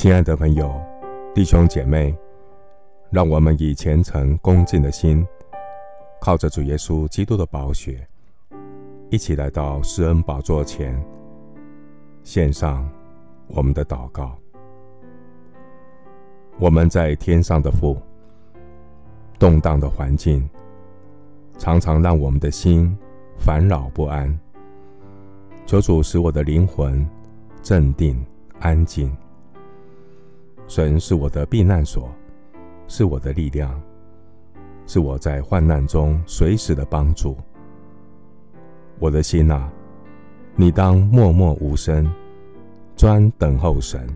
亲爱的朋友、弟兄姐妹，让我们以虔诚恭敬的心，靠着主耶稣基督的宝血，一起来到施恩宝座前，献上我们的祷告。我们在天上的父，动荡的环境常常让我们的心烦扰不安。求主使我的灵魂镇定安静。神是我的避难所，是我的力量，是我在患难中随时的帮助。我的心哪，你当默默无声，专等候神，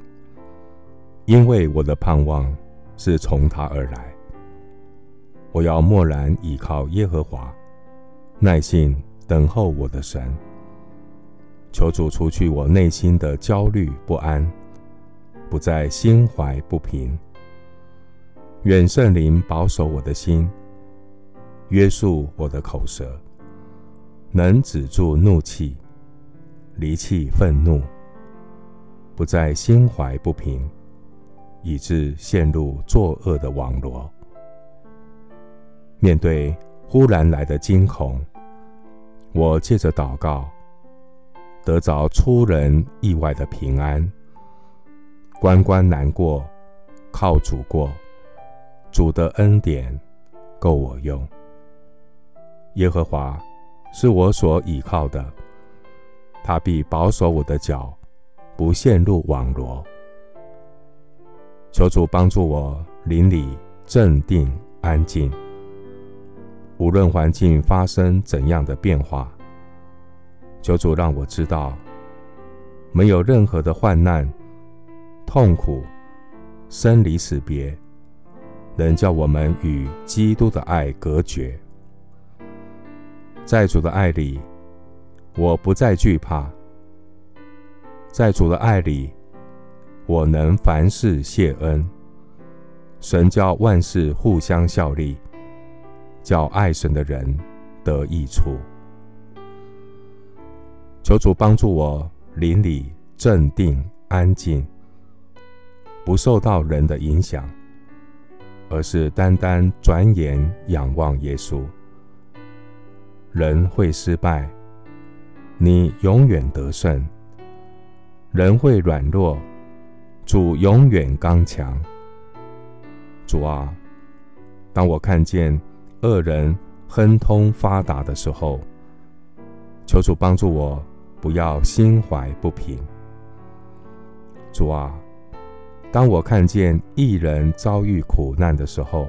因为我的盼望是从他而来。我要默然倚靠耶和华，耐心等候我的神。求主除去我内心的焦虑不安。不再心怀不平，愿圣灵保守我的心，约束我的口舌，能止住怒气，离弃愤怒，不再心怀不平，以致陷入作恶的网罗。面对忽然来的惊恐，我借着祷告，得着出人意外的平安。关关难过，靠主过，主的恩典够我用。耶和华是我所倚靠的，他必保守我的脚，不陷入网罗。求主帮助我灵里镇定安静，无论环境发生怎样的变化，求主让我知道，没有任何的患难。痛苦、生离死别，能叫我们与基督的爱隔绝。在主的爱里，我不再惧怕；在主的爱里，我能凡事谢恩。神叫万事互相效力，叫爱神的人得益处。求主帮助我灵里镇定安静。不受到人的影响，而是单单转眼仰望耶稣。人会失败，你永远得胜；人会软弱，主永远刚强。主啊，当我看见恶人亨通发达的时候，求主帮助我，不要心怀不平。主啊。当我看见一人遭遇苦难的时候，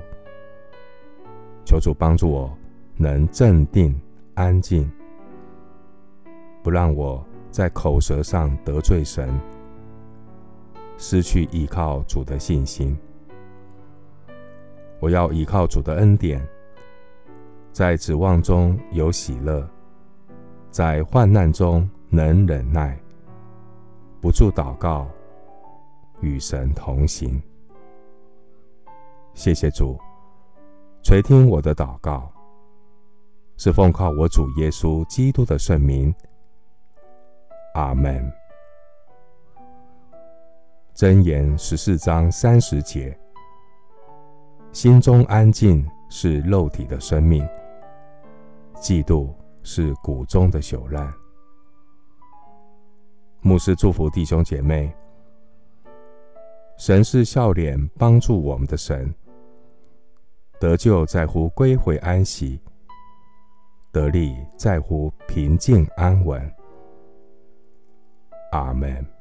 求主帮助我能镇定安静，不让我在口舌上得罪神，失去依靠主的信心。我要依靠主的恩典，在指望中有喜乐，在患难中能忍耐，不住祷告。与神同行，谢谢主垂听我的祷告，是奉靠我主耶稣基督的圣名。阿门。箴言十四章三十节：心中安静是肉体的生命，嫉妒是骨中的朽烂。牧师祝福弟兄姐妹。神是笑脸帮助我们的神，得救在乎归回安息，得力在乎平静安稳。阿门。